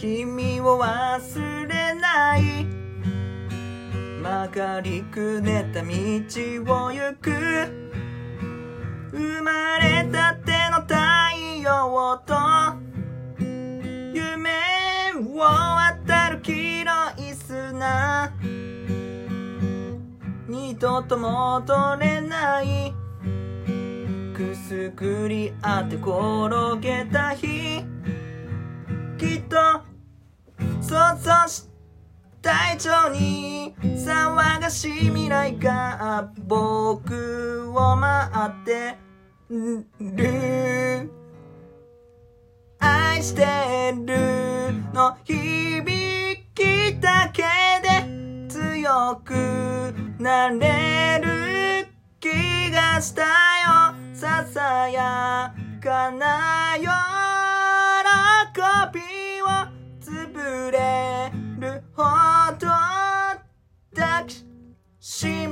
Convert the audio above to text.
君を忘れない。曲がりくねった道を行く。生まれたての太陽と夢を渡る黄色い砂。二度と戻れない。くすぐりあって転げた日。想した以上に騒がしい未来が僕を待ってる愛してるの響きだけで強くなれる気がしたよ。ささやかな喜び。She